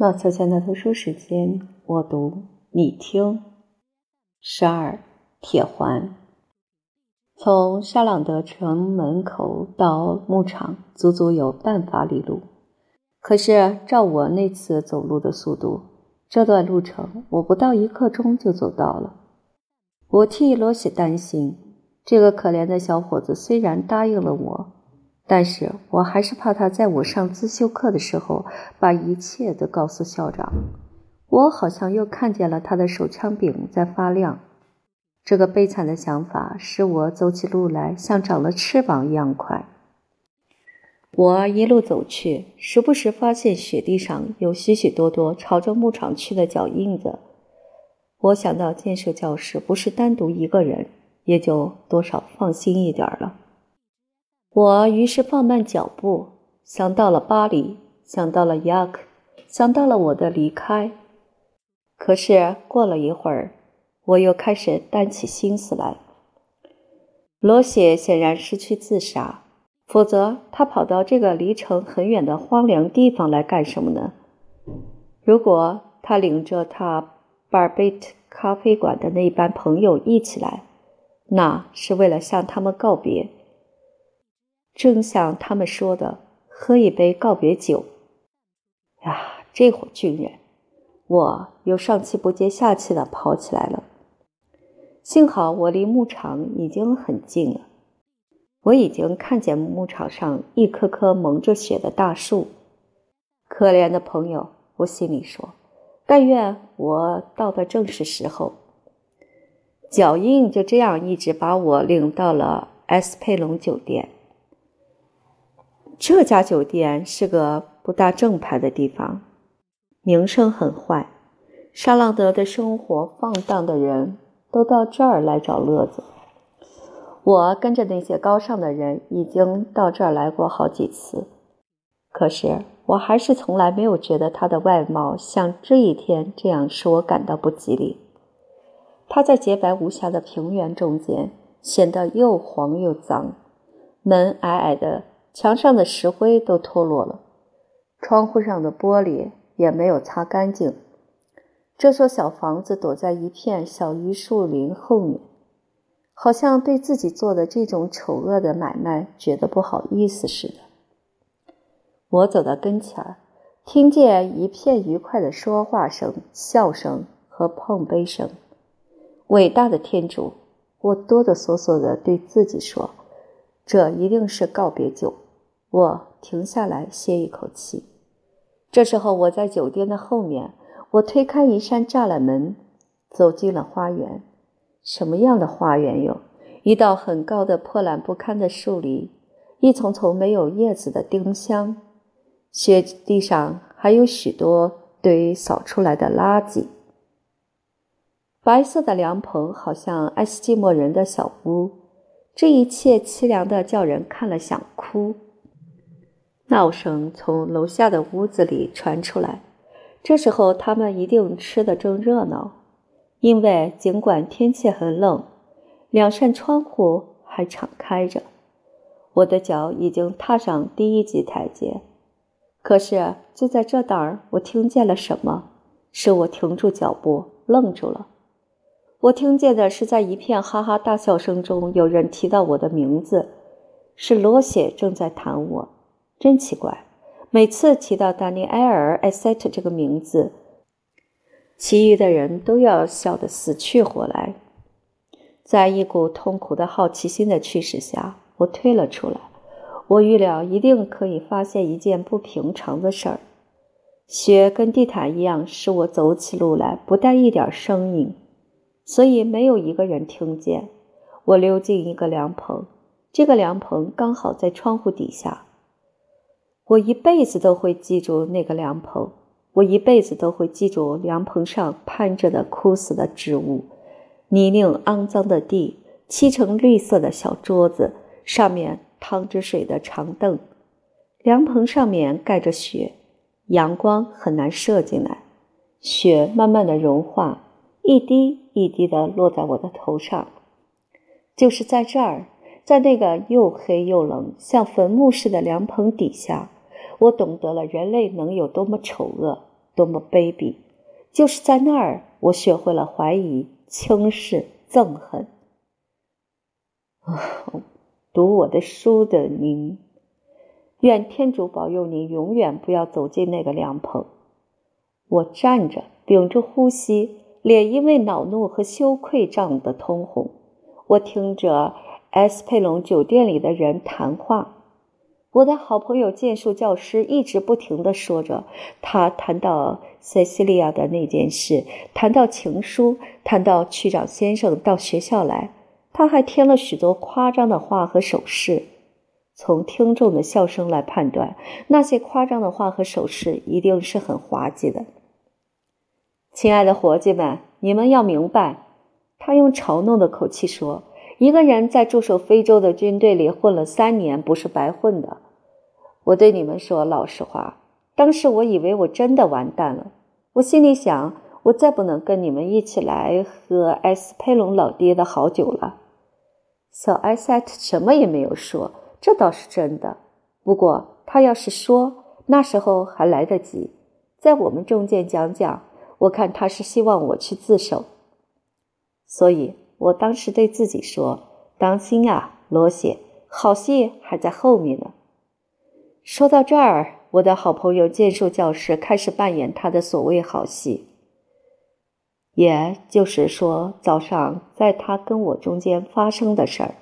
老秋千的读书时间，我读你听。十二铁环，从沙朗德城门口到牧场，足足有半法里路。可是照我那次走路的速度，这段路程我不到一刻钟就走到了。我替罗西担心，这个可怜的小伙子虽然答应了我。但是我还是怕他在我上自修课的时候把一切都告诉校长。我好像又看见了他的手枪柄在发亮。这个悲惨的想法使我走起路来像长了翅膀一样快。我一路走去，时不时发现雪地上有许许多多朝着牧场去的脚印子。我想到建设教室不是单独一个人，也就多少放心一点了。我于是放慢脚步，想到了巴黎，想到了雅克，想到了我的离开。可是过了一会儿，我又开始担起心思来。罗谢显然是去自杀，否则他跑到这个离城很远的荒凉地方来干什么呢？如果他领着他巴尔贝特咖啡馆的那班朋友一起来，那是为了向他们告别。正像他们说的，喝一杯告别酒。呀，这伙军人！我又上气不接下气的跑起来了。幸好我离牧场已经很近了，我已经看见牧场上一棵棵蒙着雪的大树。可怜的朋友，我心里说，但愿我到的正是时候。脚印就这样一直把我领到了 S 佩隆酒店。这家酒店是个不大正派的地方，名声很坏。沙朗德的生活放荡的人都到这儿来找乐子。我跟着那些高尚的人已经到这儿来过好几次，可是我还是从来没有觉得他的外貌像这一天这样使我感到不吉利。他在洁白无瑕的平原中间显得又黄又脏，门矮矮的。墙上的石灰都脱落了，窗户上的玻璃也没有擦干净。这所小房子躲在一片小榆树林后面，好像对自己做的这种丑恶的买卖觉得不好意思似的。我走到跟前儿，听见一片愉快的说话声、笑声和碰杯声。伟大的天主！我哆哆嗦嗦地对自己说。这一定是告别酒。我停下来歇一口气。这时候，我在酒店的后面。我推开一扇栅栏门，走进了花园。什么样的花园哟？一道很高的破烂不堪的树篱，一丛丛没有叶子的丁香，雪地上还有许多堆扫出来的垃圾。白色的凉棚，好像爱斯基摩人的小屋。这一切凄凉的，叫人看了想哭。闹声从楼下的屋子里传出来，这时候他们一定吃得正热闹，因为尽管天气很冷，两扇窗户还敞开着。我的脚已经踏上第一级台阶，可是就在这当儿，我听见了什么，使我停住脚步，愣住了。我听见的是，在一片哈哈大笑声中，有人提到我的名字，是罗谢正在谈我。真奇怪，每次提到丹尼埃尔·艾塞特这个名字，其余的人都要笑得死去活来。在一股痛苦的好奇心的驱使下，我退了出来。我预料一定可以发现一件不平常的事儿。雪跟地毯一样，使我走起路来不带一点声音。所以没有一个人听见。我溜进一个凉棚，这个凉棚刚好在窗户底下。我一辈子都会记住那个凉棚，我一辈子都会记住凉棚上攀着的枯死的植物，泥泞肮脏的地，漆成绿色的小桌子，上面淌着水的长凳。凉棚上面盖着雪，阳光很难射进来，雪慢慢的融化。一滴一滴的落在我的头上，就是在这儿，在那个又黑又冷、像坟墓似的凉棚底下，我懂得了人类能有多么丑恶，多。多么卑鄙！就是在那儿，我学会了怀疑、轻视、憎恨。读我的书的您，愿天主保佑您永远不要走进那个凉棚。我站着，屏住呼吸，脸因为恼怒和羞愧涨得通红。我听着埃斯佩隆酒店里的人谈话。我的好朋友剑术教师一直不停地说着，他谈到塞西利亚的那件事，谈到情书，谈到区长先生到学校来。他还添了许多夸张的话和手势。从听众的笑声来判断，那些夸张的话和手势一定是很滑稽的。亲爱的伙计们，你们要明白，他用嘲弄的口气说：“一个人在驻守非洲的军队里混了三年，不是白混的。”我对你们说老实话，当时我以为我真的完蛋了。我心里想，我再不能跟你们一起来喝埃斯佩隆老爹的好酒了。小艾塞特什么也没有说，这倒是真的。不过他要是说，那时候还来得及，在我们中间讲讲。我看他是希望我去自首，所以我当时对自己说：“当心啊，罗谢，好戏还在后面呢。”说到这儿，我的好朋友剑术教师开始扮演他的所谓好戏。也就是说，早上在他跟我中间发生的事儿。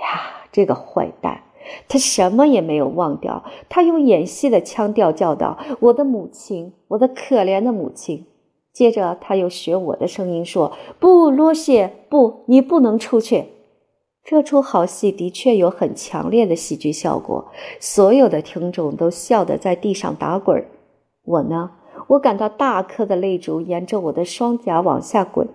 呀，这个坏蛋，他什么也没有忘掉。他用演戏的腔调叫道：“我的母亲，我的可怜的母亲。”接着他又学我的声音说：“不，罗谢，不，你不能出去。”这出好戏的确有很强烈的喜剧效果，所有的听众都笑得在地上打滚。我呢？我感到大颗的泪珠沿着我的双颊往下滚，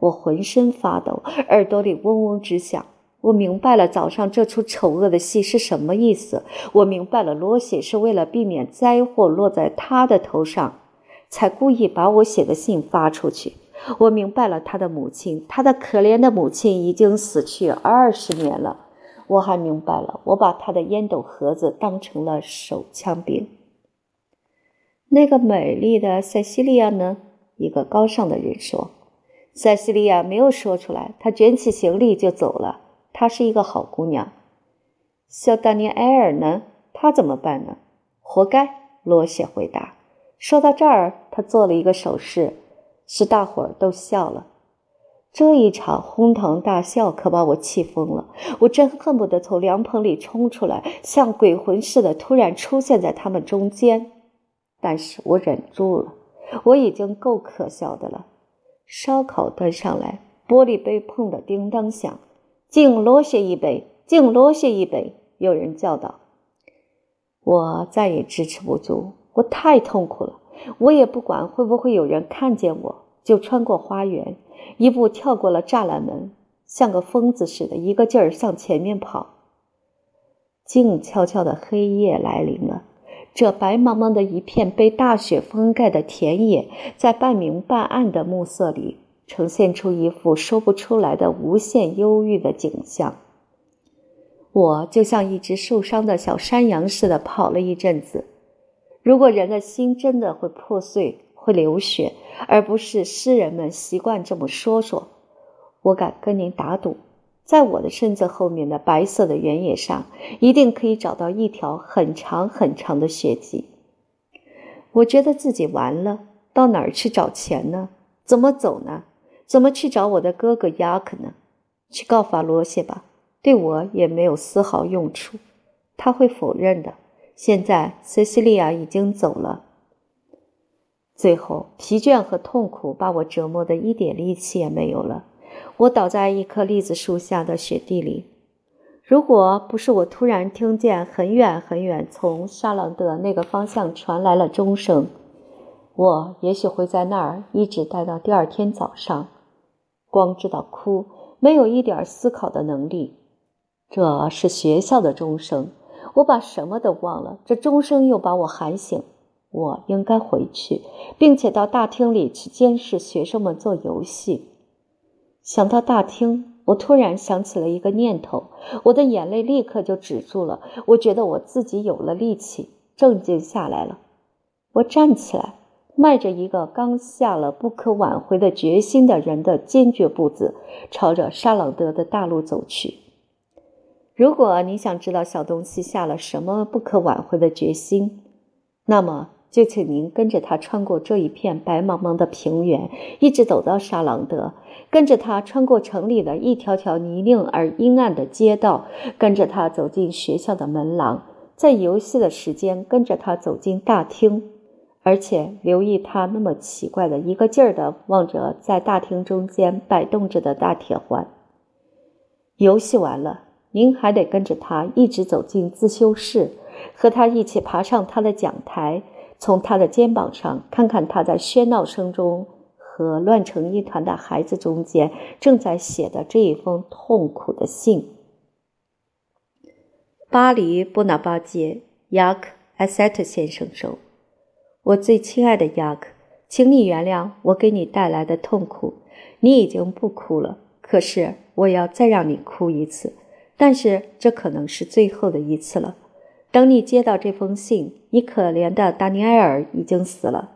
我浑身发抖，耳朵里嗡嗡直响。我明白了早上这出丑恶的戏是什么意思。我明白了，罗西是为了避免灾祸落在他的头上，才故意把我写的信发出去。我明白了，他的母亲，他的可怜的母亲已经死去二十年了。我还明白了，我把他的烟斗盒子当成了手枪柄。那个美丽的塞西利亚呢？一个高尚的人说：“塞西利亚没有说出来，她卷起行李就走了。她是一个好姑娘。”小丹尼埃尔呢？他怎么办呢？活该。罗谢回答。说到这儿，他做了一个手势，使大伙儿都笑了。这一场哄堂大笑可把我气疯了。我真恨不得从凉棚里冲出来，像鬼魂似的突然出现在他们中间。但是我忍住了，我已经够可笑的了。烧烤端上来，玻璃杯碰得叮当响。敬罗谢一杯，敬罗谢一杯。有人叫道：“我再也支持不住，我太痛苦了。我也不管会不会有人看见我，就穿过花园，一步跳过了栅栏门，像个疯子似的，一个劲儿向前面跑。静悄悄的黑夜来临了。”这白茫茫的一片被大雪封盖的田野，在半明半暗的暮色里，呈现出一幅说不出来的无限忧郁的景象。我就像一只受伤的小山羊似的跑了一阵子。如果人的心真的会破碎、会流血，而不是诗人们习惯这么说说，我敢跟您打赌。在我的身子后面的白色的原野上，一定可以找到一条很长很长的血迹。我觉得自己完了，到哪儿去找钱呢？怎么走呢？怎么去找我的哥哥雅克呢？去告发罗谢吧，对我也没有丝毫用处。他会否认的。现在塞西利亚已经走了。最后，疲倦和痛苦把我折磨得一点力气也没有了。我倒在一棵栗子树下的雪地里。如果不是我突然听见很远很远从沙朗德那个方向传来了钟声，我也许会在那儿一直待到第二天早上，光知道哭，没有一点思考的能力。这是学校的钟声，我把什么都忘了。这钟声又把我喊醒，我应该回去，并且到大厅里去监视学生们做游戏。想到大厅，我突然想起了一个念头，我的眼泪立刻就止住了。我觉得我自己有了力气，镇静下来了。我站起来，迈着一个刚下了不可挽回的决心的人的坚决步子，朝着沙朗德的大路走去。如果你想知道小东西下了什么不可挽回的决心，那么就请您跟着他穿过这一片白茫茫的平原，一直走到沙朗德，跟着他穿过城里的一条条泥泞而阴暗的街道，跟着他走进学校的门廊，在游戏的时间跟着他走进大厅，而且留意他那么奇怪的一个劲儿的望着在大厅中间摆动着的大铁环。游戏完了。您还得跟着他一直走进自修室，和他一起爬上他的讲台，从他的肩膀上看看他在喧闹声中和乱成一团的孩子中间正在写的这一封痛苦的信。巴黎布纳巴街，雅克·埃塞特先生说：“我最亲爱的雅克，请你原谅我给你带来的痛苦。你已经不哭了，可是我要再让你哭一次。”但是这可能是最后的一次了。等你接到这封信，你可怜的达尼埃尔已经死了。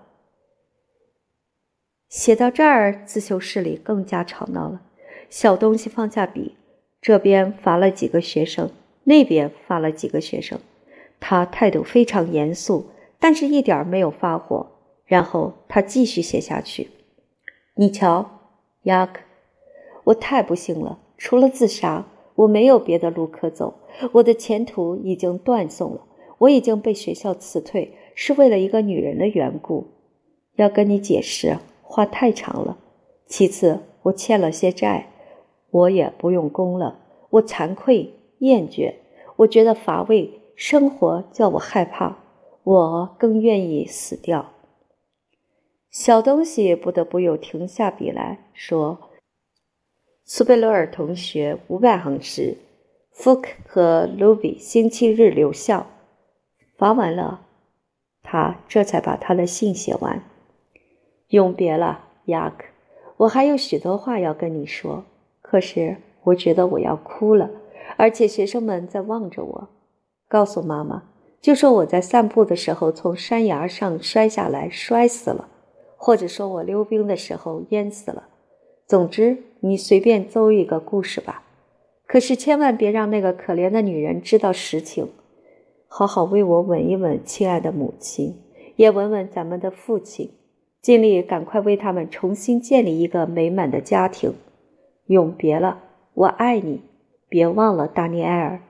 写到这儿，自修室里更加吵闹了。小东西放下笔，这边罚了几个学生，那边罚了几个学生。他态度非常严肃，但是一点没有发火。然后他继续写下去：“你瞧，雅克，我太不幸了，除了自杀。”我没有别的路可走，我的前途已经断送了。我已经被学校辞退，是为了一个女人的缘故。要跟你解释，话太长了。其次，我欠了些债，我也不用功了。我惭愧、厌倦，我觉得乏味，生活叫我害怕。我更愿意死掉。小东西不得不又停下笔来说。苏贝罗尔同学五百行诗，福克和卢比星期日留校。罚完了，他这才把他的信写完。永别了，雅克，我还有许多话要跟你说，可是我觉得我要哭了，而且学生们在望着我。告诉妈妈，就说我在散步的时候从山崖上摔下来，摔死了，或者说我溜冰的时候淹死了。总之，你随便诌一个故事吧，可是千万别让那个可怜的女人知道实情。好好为我吻一吻亲爱的母亲，也吻吻咱们的父亲，尽力赶快为他们重新建立一个美满的家庭。永别了，我爱你，别忘了达尼埃尔。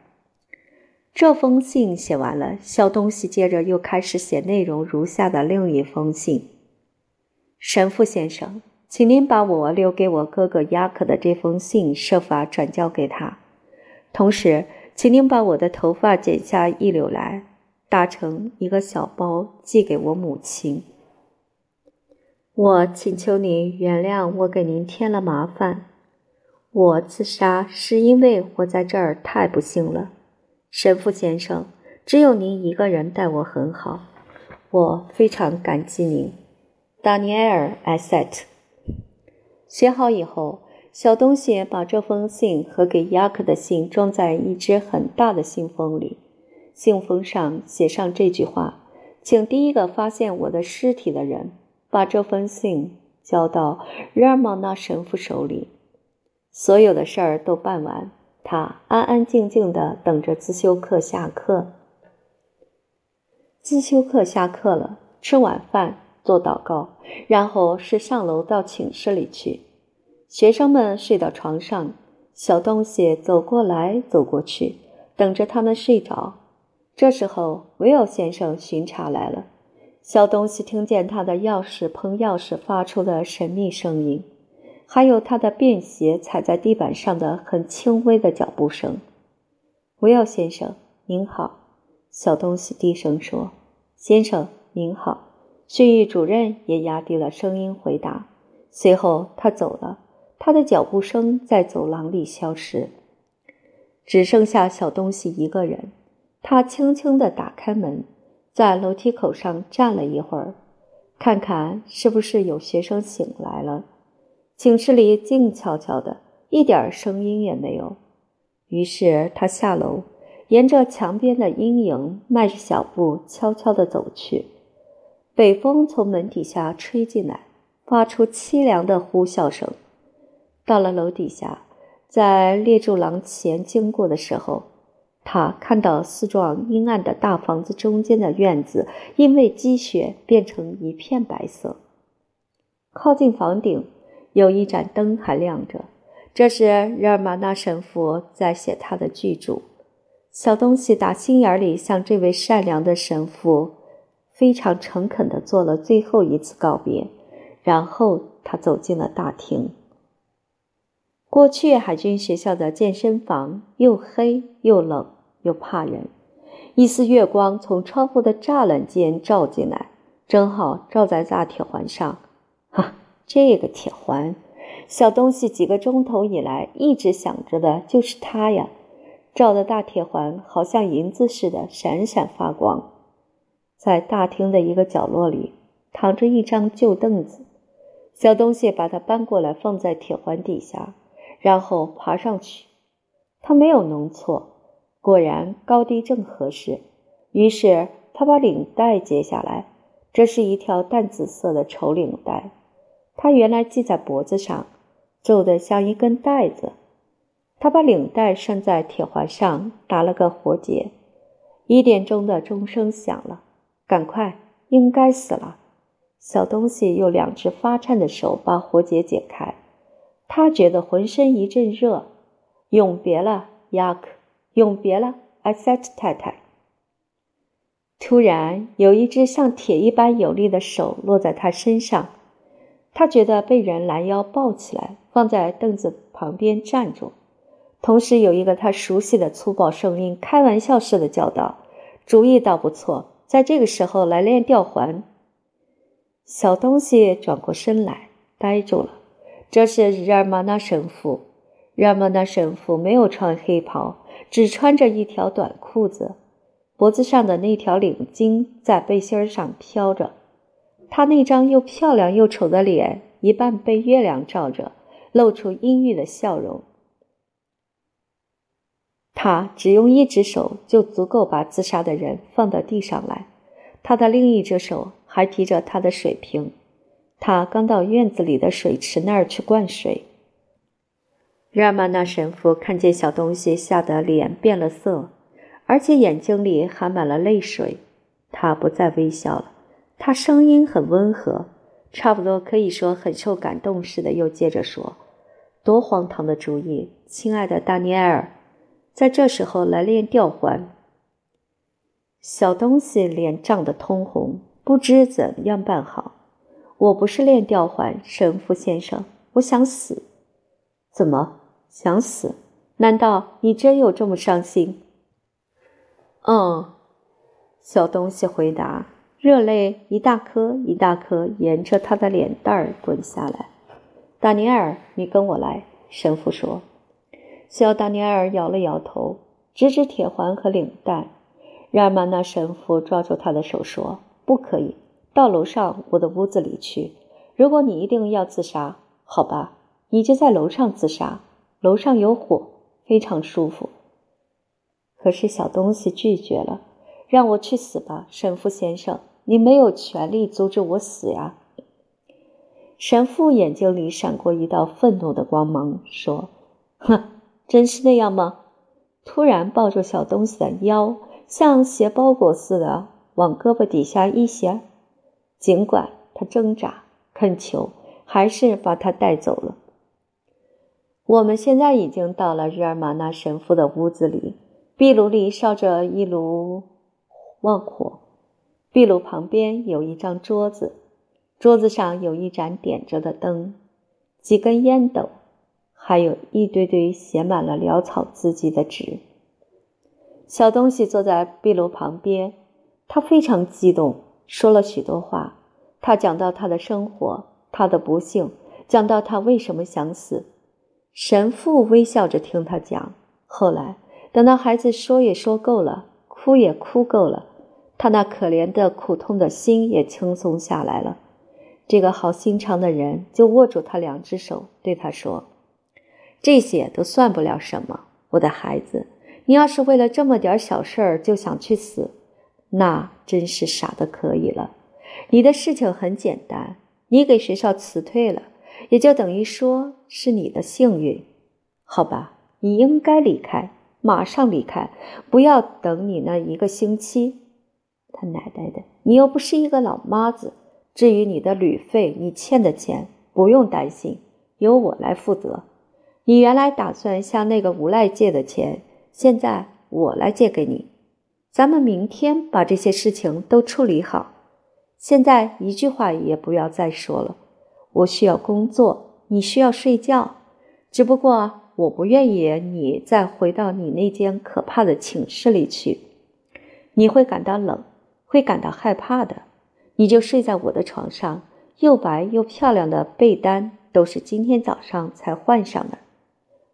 这封信写完了，小东西接着又开始写内容如下的另一封信：神父先生。请您把我留给我哥哥雅克的这封信设法转交给他，同时，请您把我的头发剪下一绺来，打成一个小包寄给我母亲。我请求您原谅我给您添了麻烦。我自杀是因为我在这儿太不幸了，神父先生，只有您一个人待我很好，我非常感激您，达尼埃尔·埃塞特。写好以后，小东西把这封信和给雅克的信装在一只很大的信封里，信封上写上这句话：“请第一个发现我的尸体的人把这封信交到日尔芒纳神父手里。”所有的事儿都办完，他安安静静的等着自修课下课。自修课下课了，吃晚饭。做祷告，然后是上楼到寝室里去。学生们睡到床上，小东西走过来走过去，等着他们睡着。这时候，维尔先生巡查来了。小东西听见他的钥匙碰钥匙发出的神秘声音，还有他的便鞋踩在地板上的很轻微的脚步声。维尔先生，您好。小东西低声说：“先生，您好。”训育主任也压低了声音回答。随后他走了，他的脚步声在走廊里消失，只剩下小东西一个人。他轻轻地打开门，在楼梯口上站了一会儿，看看是不是有学生醒来了。寝室里静悄悄的，一点声音也没有。于是他下楼，沿着墙边的阴影，迈着小步悄悄地走去。北风从门底下吹进来，发出凄凉的呼啸声。到了楼底下，在列柱廊前经过的时候，他看到四幢阴暗的大房子中间的院子，因为积雪变成一片白色。靠近房顶有一盏灯还亮着，这是日尔玛纳神父在写他的巨著。小东西打心眼里向这位善良的神父非常诚恳地做了最后一次告别，然后他走进了大厅。过去海军学校的健身房又黑又冷又怕人，一丝月光从窗户的栅栏间照进来，正好照在大铁环上。哈，这个铁环，小东西几个钟头以来一直想着的就是它呀。照的大铁环好像银子似的闪闪发光，在大厅的一个角落里躺着一张旧凳子，小东西把它搬过来放在铁环底下，然后爬上去。他没有弄错，果然高低正合适。于是他把领带解下来，这是一条淡紫色的绸领带，它原来系在脖子上，皱得像一根带子。他把领带拴在铁环上，打了个活结。一点钟的钟声响了，赶快，应该死了。小东西用两只发颤的手把活结解开，他觉得浑身一阵热。永别了，雅克，永别了，艾塞特太太。突然，有一只像铁一般有力的手落在他身上，他觉得被人拦腰抱起来，放在凳子旁边站住。同时，有一个他熟悉的粗暴声音，开玩笑似的叫道：“主意倒不错，在这个时候来练吊环。”小东西转过身来，呆住了。这是日尔玛纳神父。日尔玛纳神父没有穿黑袍，只穿着一条短裤子，脖子上的那条领巾在背心上飘着。他那张又漂亮又丑的脸，一半被月亮照着，露出阴郁的笑容。他只用一只手就足够把自杀的人放到地上来，他的另一只手还提着他的水瓶。他刚到院子里的水池那儿去灌水。日尔玛那神父看见小东西，吓得脸变了色，而且眼睛里含满了泪水。他不再微笑了，他声音很温和，差不多可以说很受感动似的，又接着说：“多荒唐的主意，亲爱的达尼埃尔。”在这时候来练吊环，小东西脸涨得通红，不知怎样办好。我不是练吊环，神父先生，我想死。怎么想死？难道你真有这么伤心？嗯，小东西回答，热泪一大颗一大颗沿着他的脸蛋儿滚下来。达尼尔，你跟我来，神父说。小达尼尔摇了摇头，指指铁环和领带。然而玛那神父抓住他的手说：“不可以，到楼上我的屋子里去。如果你一定要自杀，好吧，你就在楼上自杀。楼上有火，非常舒服。”可是小东西拒绝了：“让我去死吧，神父先生，你没有权利阻止我死呀！”神父眼睛里闪过一道愤怒的光芒，说：“ 哼。”真是那样吗？突然抱住小东西的腰，像携包裹似的往胳膊底下一斜，尽管他挣扎恳求，还是把他带走了。我们现在已经到了日尔玛那神父的屋子里，壁炉里烧着一炉旺火，壁炉旁边有一张桌子，桌子上有一盏点着的灯，几根烟斗。还有一堆堆写满了潦草字迹的纸。小东西坐在壁炉旁边，他非常激动，说了许多话。他讲到他的生活，他的不幸，讲到他为什么想死。神父微笑着听他讲。后来，等到孩子说也说够了，哭也哭够了，他那可怜的苦痛的心也轻松下来了。这个好心肠的人就握住他两只手，对他说。这些都算不了什么，我的孩子。你要是为了这么点小事儿就想去死，那真是傻的可以了。你的事情很简单，你给学校辞退了，也就等于说是你的幸运，好吧？你应该离开，马上离开，不要等你那一个星期。他奶奶的，你又不是一个老妈子。至于你的旅费，你欠的钱，不用担心，由我来负责。你原来打算向那个无赖借的钱，现在我来借给你。咱们明天把这些事情都处理好。现在一句话也不要再说了。我需要工作，你需要睡觉。只不过我不愿意你再回到你那间可怕的寝室里去，你会感到冷。会感到害怕的，你就睡在我的床上，又白又漂亮的被单都是今天早上才换上的。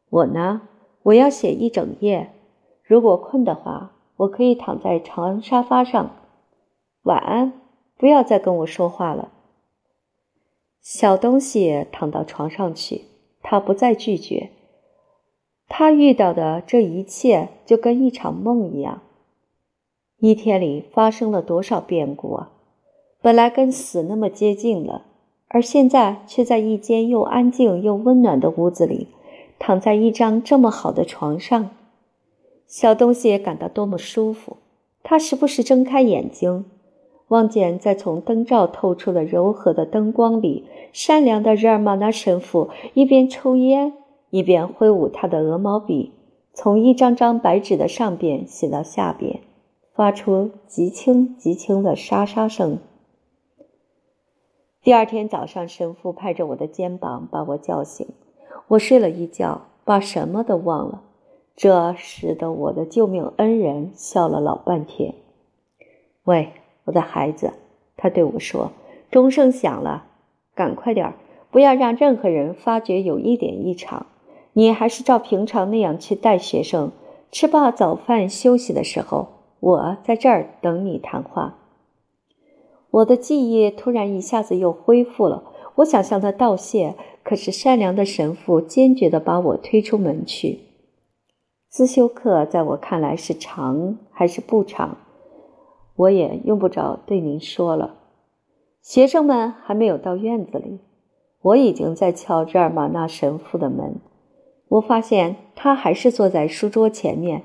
我呢，我要写一整夜。如果困的话，我可以躺在长沙发上。晚安，不要再跟我说话了。小东西躺到床上去，他不再拒绝。他遇到的这一切就跟一场梦一样。一天里发生了多少变故啊！本来跟死那么接近了，而现在却在一间又安静又温暖的屋子里，躺在一张这么好的床上。小东西也感到多么舒服。他时不时睁开眼睛，望见在从灯罩透出的柔和的灯光里，善良的日尔玛那神父一边抽烟，一边挥舞他的鹅毛笔，从一张张白纸的上边写到下边。发出极轻极轻的沙沙声。第二天早上，神父拍着我的肩膀把我叫醒。我睡了一觉，把什么都忘了。这使得我的救命恩人笑了老半天。喂，我的孩子，他对我说：“钟声响了，赶快点儿，不要让任何人发觉有一点异常。你还是照平常那样去带学生。吃罢早饭，休息的时候。”我在这儿等你谈话。我的记忆突然一下子又恢复了。我想向他道谢，可是善良的神父坚决地把我推出门去。自修课在我看来是长还是不长，我也用不着对您说了。学生们还没有到院子里，我已经在敲日尔玛纳神父的门。我发现他还是坐在书桌前面。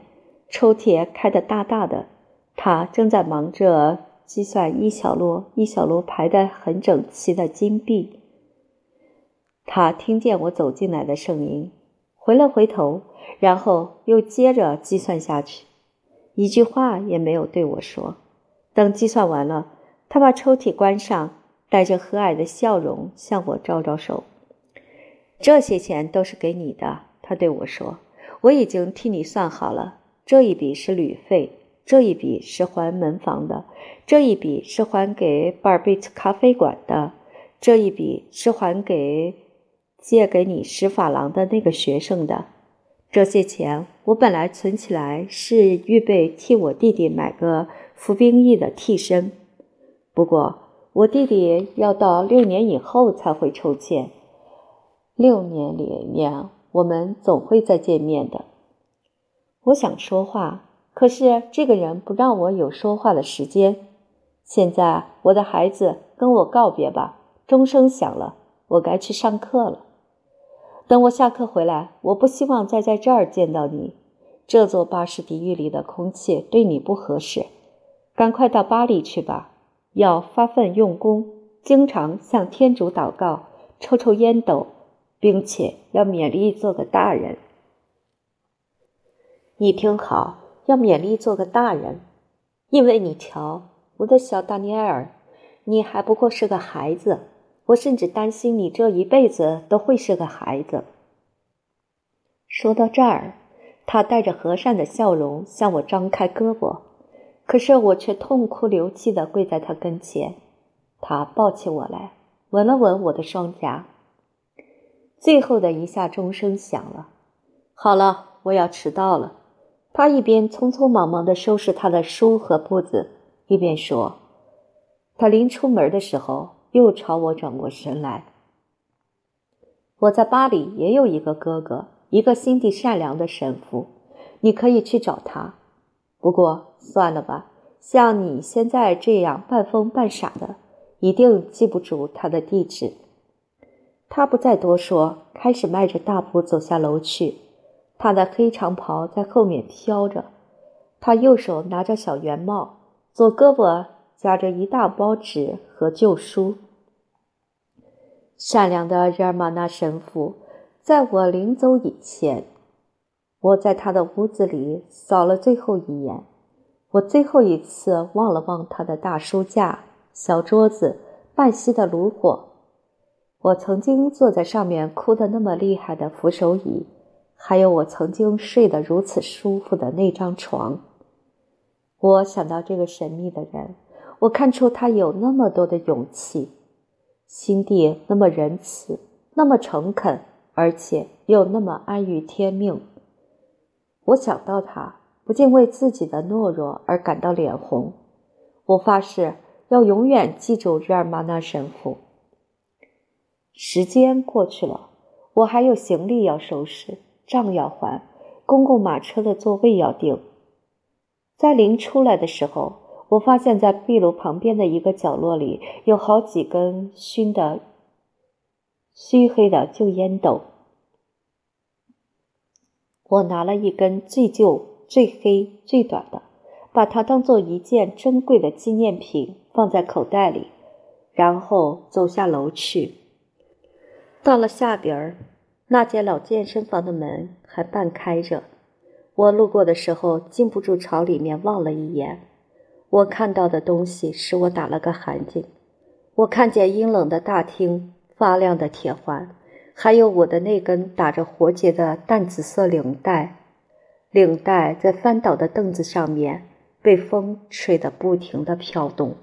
抽屉开得大大的，他正在忙着计算一小摞一小摞排得很整齐的金币。他听见我走进来的声音，回了回头，然后又接着计算下去，一句话也没有对我说。等计算完了，他把抽屉关上，带着和蔼的笑容向我招招手：“这些钱都是给你的。”他对我说：“我已经替你算好了。”这一笔是旅费，这一笔是还门房的，这一笔是还给巴尔贝特咖啡馆的，这一笔是还给借给你十法郎的那个学生的。这些钱我本来存起来是预备替我弟弟买个服兵役的替身，不过我弟弟要到六年以后才会抽签，六年里面我们总会再见面的。我想说话，可是这个人不让我有说话的时间。现在，我的孩子，跟我告别吧。钟声响了，我该去上课了。等我下课回来，我不希望再在这儿见到你。这座巴士底狱里的空气对你不合适。赶快到巴黎去吧，要发奋用功，经常向天主祷告，抽抽烟斗，并且要勉力做个大人。你听好，要勉力做个大人，因为你瞧，我的小达尼埃尔，你还不过是个孩子。我甚至担心你这一辈子都会是个孩子。说到这儿，他带着和善的笑容向我张开胳膊，可是我却痛哭流涕地跪在他跟前。他抱起我来，吻了吻我的双颊。最后的一下钟声响了，好了，我要迟到了。他一边匆匆忙忙地收拾他的书和簿子，一边说：“他临出门的时候，又朝我转过身来。我在巴黎也有一个哥哥，一个心地善良的神父，你可以去找他。不过算了吧，像你现在这样半疯半傻的，一定记不住他的地址。他不再多说，开始迈着大步走下楼去。他的黑长袍在后面飘着，他右手拿着小圆帽，左胳膊夹着一大包纸和旧书。善良的日尔玛纳神父，在我临走以前，我在他的屋子里扫了最后一眼。我最后一次望了望他的大书架、小桌子、半熄的炉火。我曾经坐在上面哭得那么厉害的扶手椅，还有我曾经睡得如此舒服的那张床。我想到这个神秘的人，我看出他有那么多的勇气，心地那么仁慈，那么诚恳，而且又那么安于天命。我想到他。不禁为自己的懦弱而感到脸红。我发誓要永远记住日尔玛纳神父。时间过去了，我还有行李要收拾，账要还，公共马车的座位要订。在临出来的时候，我发现在壁炉旁边的一个角落里有好几根熏的、熏黑的旧烟斗。我拿了一根最旧。最黑最短的，把它当做一件珍贵的纪念品放在口袋里，然后走下楼去。到了下边儿，那间老健身房的门还半开着。我路过的时候，禁不住朝里面望了一眼。我看到的东西使我打了个寒噤。我看见阴冷的大厅，发亮的铁环，还有我的那根打着活结的淡紫色领带。领带在翻倒的凳子上面被风吹得不停地飘动。